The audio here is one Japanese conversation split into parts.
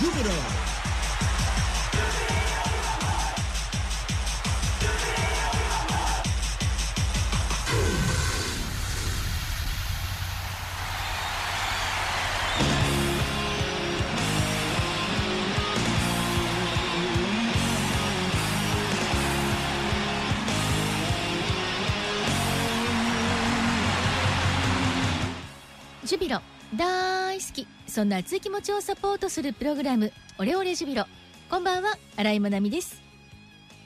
Jupiter. ジュビロ大好き。そんな熱い気持ちをサポートするプログラムオレオレジュビロ。こんばんは新井まなみです。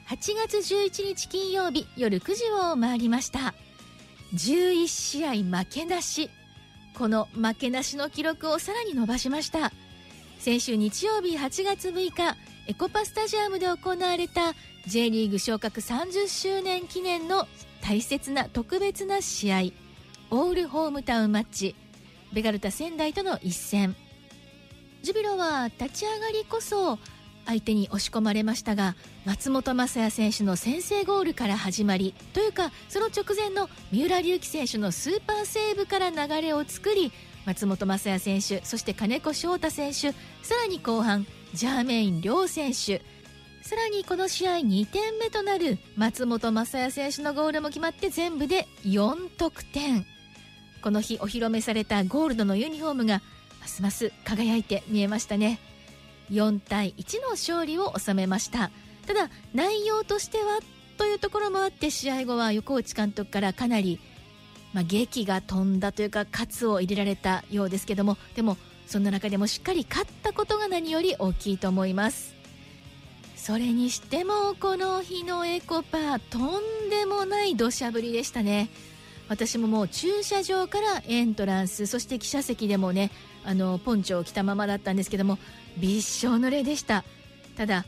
8月11日金曜日夜9時を回りました。11試合負けなし。この負けなしの記録をさらに伸ばしました。先週日曜日8月6日エコパスタジアムで行われた J リーグ昇格30周年記念の大切な特別な試合オールホームタウンマッチ。ベガルタ仙台との一戦。ジュビロは立ち上がりこそ相手に押し込まれましたが松本雅也選手の先制ゴールから始まりというかその直前の三浦龍輝選手のスーパーセーブから流れを作り松本雅也選手そして金子翔太選手さらに後半ジャーメイン亮選手さらにこの試合2点目となる松本雅也選手のゴールも決まって全部で4得点。この日お披露目されたゴールドのユニフォームがますます輝いて見えましたね。4対1の勝利を収めました。ただ内容としてはというところもあって試合後は横内監督からかなり、まあ、劇が飛んだというか喝を入れられたようですけどもでもそんな中でもしっかり勝ったことが何より大きいと思います。それにしてもこの日のエコパーとんでもない土砂降りでしたね。私ももう駐車場からエントランスそして記者席でもねあのポンチョを着たままだったんですけどもびっしょ濡れでした。ただ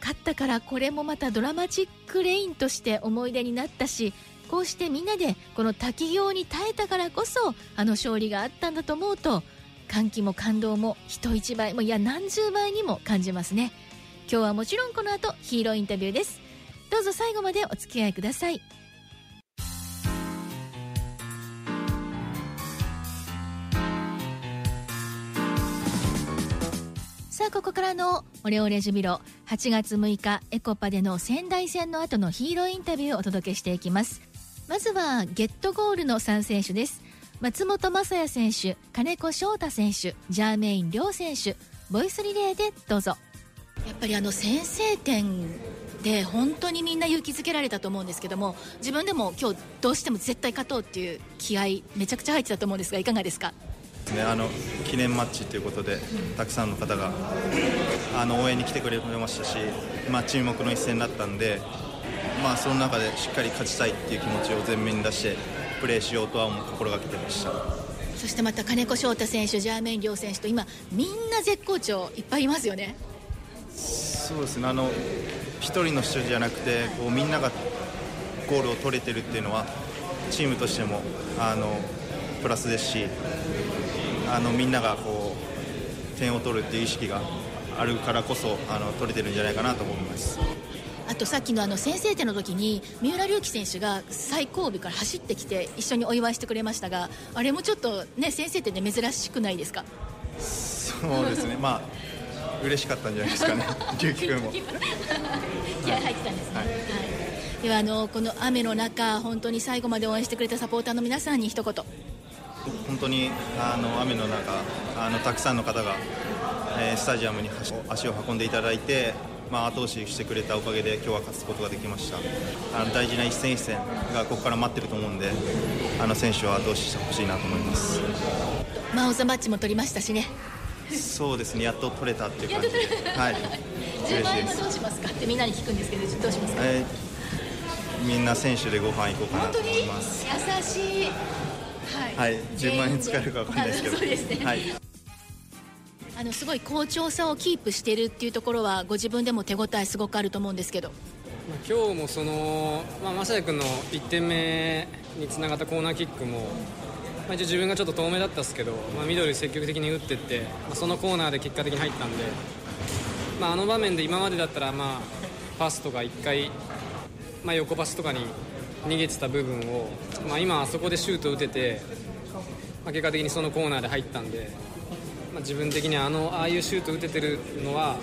勝ったからこれもまたドラマチックレインとして思い出になったしこうしてみんなでこの滝行に耐えたからこそあの勝利があったんだと思うと歓喜も感動も人一倍もいや何十倍にも感じますね。今日はもちろんこの後ヒーローインタビューです。どうぞ最後までお付き合いください。さあここからのオレオレジュビロ8月6日エコパでの仙台戦の後のヒーローインタビューをお届けしていきます。まずはゲットゴールの3選手です。松本雅也選手金子翔太選手ジャーメイン亮選手ボイスリレーでどうぞ。やっぱりあの先制点で本当にみんな勇気づけられたと思うんですけども自分でも今日どうしても絶対勝とうっていう気合めちゃくちゃ入ってたと思うんですがいかがですか？ね、あの記念マッチということでたくさんの方があの応援に来てくれましたし、まあ、注目の一戦だったんで、まあ、その中でしっかり勝ちたいっていう気持ちを前面に出してプレーしようとは心がけてました。そしてまた金子翔太選手ジャーメイン亮選手と今みんな絶好調いっぱいいますよね。そうですね。あの一人の人じゃなくてこうみんながゴールを取れてるっていうのはチームとしてもあのプラスですしあのみんながこう点を取るっていう意識があるからこそあの取れてるんじゃないかなと思います。あとさっきのあの先制点の時に三浦龍輝選手が最後尾から走ってきて一緒にお祝いしてくれましたがあれもちょっとね先制点で珍しくないですか？そうですね。まあ嬉しかったんじゃないですかね。龍輝君も。気合入ってたんですね、はい。はい、ではあのこの雨の中本当に最後まで応援してくれたサポーターの皆さんに一言。本当にあの雨の中あのたくさんの方が、えー、スタジアムに足を運んでいただいて、まあ、後押ししてくれたおかげで今日は勝つことができました。あの大事な一戦一戦がここから待ってると思うんであの選手は後押ししてほしいなと思います。マオザマッチも取りましたしね。そうですね。やっと取れたっていう感じで。はい。10万円はどうしますかってみんなに聞くんですけどどうしますか、えー、みんな選手でご飯行こうかなと思います。優しいはい、はい、10万円使えるか分かんないですけど。そうですね、はい、あのすごい好調さをキープしているっていうところはご自分でも手応えすごくあると思うんですけど。今日もその、まあ、正也君の1点目につながったコーナーキックも、まあ、一応自分がちょっと遠目だったんですけど、まあ、ミドル積極的に打っていって、まあ、そのコーナーで結果的に入ったんで、まあ、あの場面で今までだったら、まあ、パスとか1回、まあ、横パスとかに逃げてた部分を、まあ、今あそこでシュート打てて、まあ、結果的にそのコーナーで入ったんで、まあ、自分的にはあのああいうシュート打ててるのは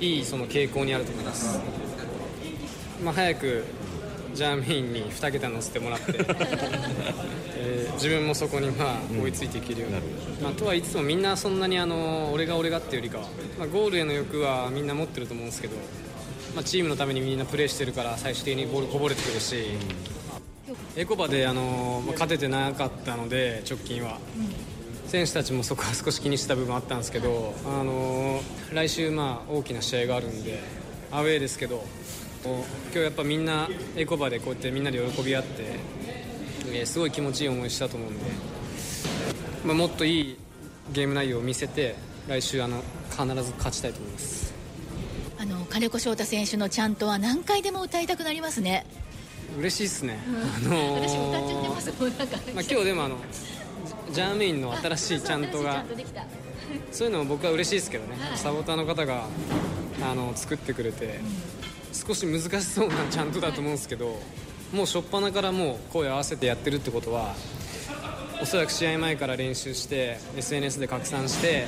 いいその傾向にあると思います、まあ、早くジャーメインに2桁乗せてもらって えー、自分もそこにまあ追いついていけるように、うん、まあ、とはいつもみんなそんなにあの俺が俺がっていうよりかは、まあ、ゴールへの欲はみんな持ってると思うんですけど、まあ、チームのためにみんなプレーしてるから最終的にボールこぼれてくるし、エコバであの、まあ、勝ててなかったので直近は。選手たちもそこは少し気にした部分あったんですけど、あの来週、まあ大きな試合があるんでアウェーですけど今日やっぱみんなエコバでこうやってみんなで喜び合って、えー、すごい気持ちいい思いしたと思うんで、まあ、もっといいゲーム内容を見せて来週あの必ず勝ちたいと思います金子翔太選手のちゃんとは何回でも歌いたくなりますね。嬉しいですね、うん、あのー、私歌っちゃってますもんなんか、まあ、今日でもあのジャーメインの新しいちゃんとがそういうのも僕は嬉しいですけどね、はい、サポーターの方があの作ってくれて、うん。少し難しそうなちゃんとだと思うんですけどもう初っ端からもう声を合わせてやってるってことはおそらく試合前から練習して SNS で拡散して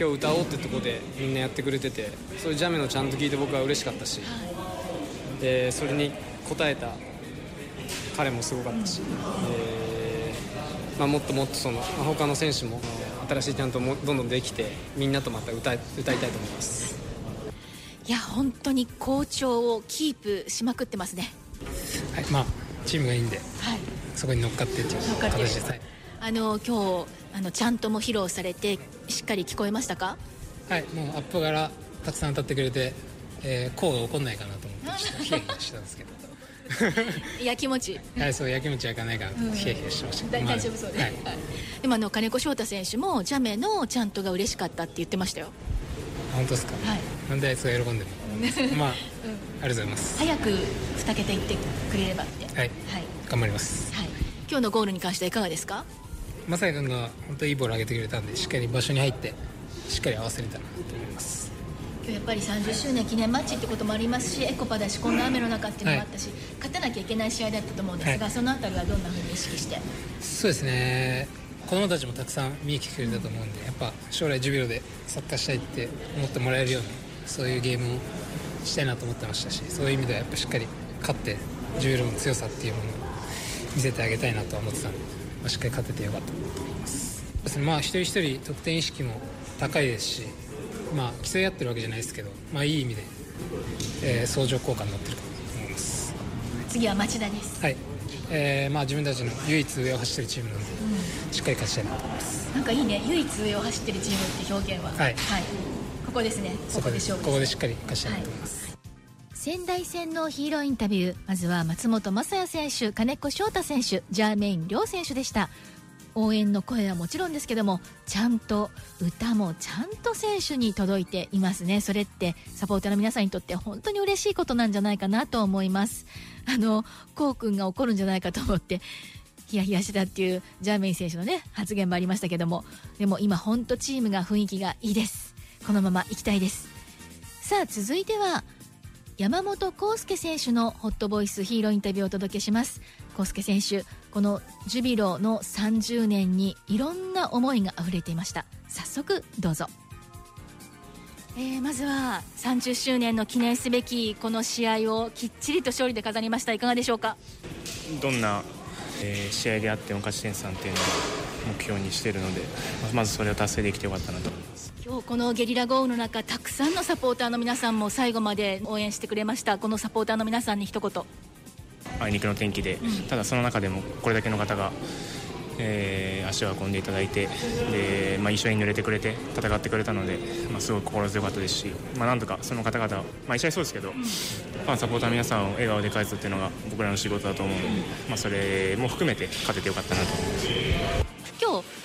今日歌おうってとこでみんなやってくれててそういうジャメのちゃんと聞いて僕は嬉しかったしでそれに応えた彼もすごかったし、えーまあ、もっともっとその他の選手も新しいちゃんともどんどんできてみんなとまた歌い歌いたいと思います。いや本当に好調をキープしまくってますね。はい、まあチームがいいんで、はい、そこに乗っかってっていう形です。はい、あの今日あのちゃんとも披露されてしっかり聞こえましたか？はい、もうアップからたくさん歌ってくれて、えー、こうが起こんないかなと思ってヒヤヒヤしたんですけど。やきもち？はい、そうやきもち焼かないかなとヒヤヒヤしてました。大丈夫そうで。す。はい、でもあの金子翔太選手もジャメのちゃんとが嬉しかったって言ってましたよ。本当ですか、はい、なんであいつが喜んでるの？まあ、うん、ありがとうございます。早く二桁いってくれればって。はい、はい、頑張ります、はい、今日のゴールに関してはいかがですか？まさや君が本当いいボール上げてくれたんでしっかり場所に入ってしっかり合わせれたなと思います。今日やっぱり30周年記念マッチってこともありますしエコパだしこんな雨の中っていうのもあったし、はい、勝たなきゃいけない試合だったと思うんですが、はい、そのあたりはどんなふうに意識して？そうですね。子供たちもたくさん見に来てくれたと思うんでやっぱ将来ジュビロでサッカーしたいって思ってもらえるようなそういうゲームをしたいなと思ってましたしそういう意味ではやっぱしっかり勝ってジュビロの強さっていうものを見せてあげたいなとは思ってたんで、まあ、しっかり勝ててよかったと思います。まあ一人一人得点意識も高いですしまあ競い合ってるわけじゃないですけどまあいい意味で、えー、相乗効果になってると思います。次は町田です。はい。えーまあ、自分たちの唯一上を走ってるチームなので、うん、しっかり勝ちたいなと思います。なんかいいね。唯一上を走ってるチームって表現は。はい、はい、ここですね。ここで勝負ここでしっかり勝ちたいなと思います、はい、仙台戦のヒーローインタビュー。まずは松本雅也選手金子翔太選手ジャーメイン両選手でした。応援の声はもちろんですけどもちゃんと歌もちゃんと選手に届いていますね。それってサポーターの皆さんにとって本当に嬉しいことなんじゃないかなと思います。あのこうくんが怒るんじゃないかと思ってヒヤヒヤしてたっていうジャーメイン選手のね発言もありましたけどもでも今本当チームが雰囲気がいいです。このまま行きたいです。さあ続いては山本康介選手のホットボイスヒーローインタビューをお届けします。康介選手このジュビロの30年にいろんな思いが溢れていました。早速どうぞ。えー、まずは30周年の記念すべきこの試合をきっちりと勝利で飾りました。いかがでしょうか？どんな、えー、試合であっても勝ち点3っていうのを目標にしているのでまずそれを達成できてよかったなと。思います今日このゲリラ豪雨の中たくさんのサポーターの皆さんも最後まで応援してくれました。このサポーターの皆さんに一言。あいにくの天気で、うん、ただその中でもこれだけの方がえー、足を運んでいただいてで、まあ、一緒に濡れてくれて戦ってくれたので、まあ、すごく心強かったですし、まあ、なんとかその方々、まあ、一緒にそうですけど、ファン、サポーターの皆さんを笑顔で返すっていうのが僕らの仕事だと思うので、まあ、それも含めて勝ててよかったなと思います。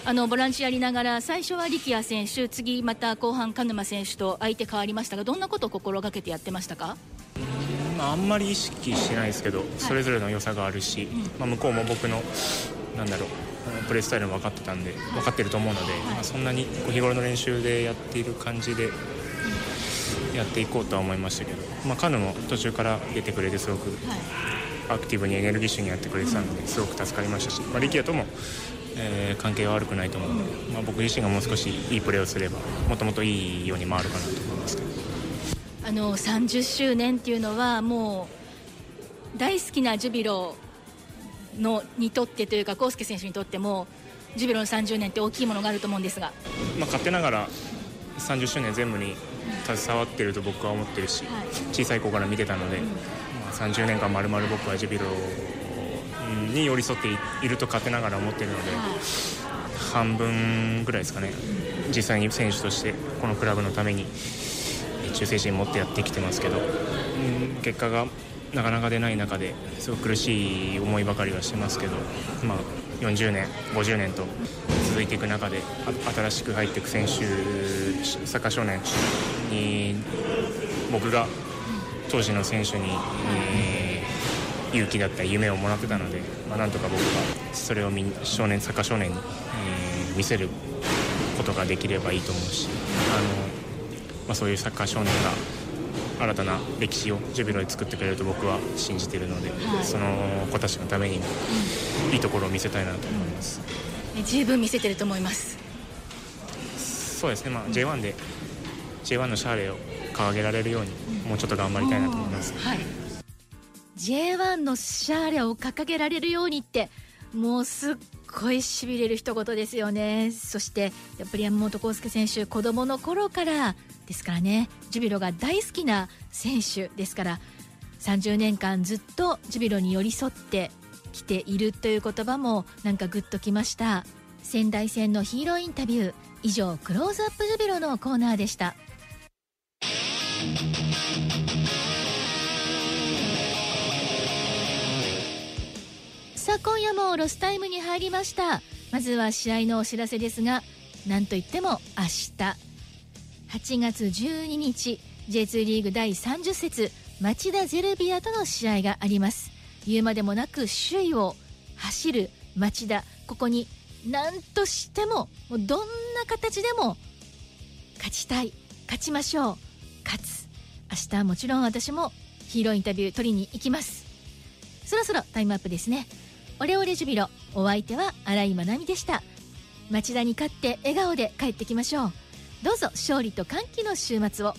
あのボランチやりながら最初は力也選手次また後半鹿沼選手と相手変わりましたがどんなことを心がけてやってましたか？まあ、あんまり意識してないですけど、それぞれの良さがあるし、まあ、向こうも僕のなんだろうプレースタイルも分かってたんで分かってると思うので、まあ、そんなに日頃の練習でやっている感じでやっていこうとは思いましたけど、まあ、カヌも途中から出てくれてすごくアクティブにエネルギッシュにやってくれてたのですごく助かりましたし、まあ、力也ともえー関係は悪くないと思うので、まあ、僕自身がもう少しいいプレーをすればもっともっといいように回るかなと思いますけど。あの30周年っていうのはもう大好きなジュビロのにとってというか康介選手にとってもジュビロの30年って大きいものがあると思うんですが、まあ、勝手ながら30周年全部に携わってると僕は思ってるし、はい。小さい頃から見てたので、まあ、30年間まるまる僕はジュビロに寄り添っていると勝手ながら思ってるので、半分ぐらいですかね。実際に選手としてこのクラブのために忠誠心持ってやってきてますけど、うん結果がなかなか出ない中ですごく苦しい思いばかりはしてますけど、まあ、40年50年と続いていく中で新しく入っていく選手サッカー少年に僕が当時の選手に、えー勇気だったり夢をもらってたので、まあ、なんとか僕がそれをみん少年サッカー少年に、えー見せることができればいいと思うしあの、まあ、そういうサッカー少年が新たな歴史をジュビロで作ってくれると僕は信じているので、はい。その子たちのためにもいいところを見せたいなと思います。ね十分見せてると思います。そうですね、まあ、J1 で J1 のシャーレを掲げられるようにもうちょっと頑張りたいなと思います。はい J1 のシャーレを掲げられるようにってもうすっごいしびれる一言ですよね。そしてやっぱり山本康介選手子供の頃からですからね。ジュビロが大好きな選手ですから30年間ずっとジュビロに寄り添ってきているという言葉もなんかグッときました。仙台戦のヒーローインタビュー以上クローズアップジュビロのコーナーでした。さあ今夜もロスタイムに入りました。まずは試合のお知らせですがなんといっても明日。8月12日 J2 リーグ第30節町田ゼルビアとの試合があります。言うまでもなく首位を走る町田。ここに何としてももうどんな形でも勝ちたい勝ちましょう勝つ。明日はもちろん私もヒーローインタビュー取りに行きます。そろそろタイムアップですね。オレオレジュビロ。お相手は新井まなみでした。町田に勝って笑顔で帰ってきましょう。どうぞ勝利と歓喜の週末を。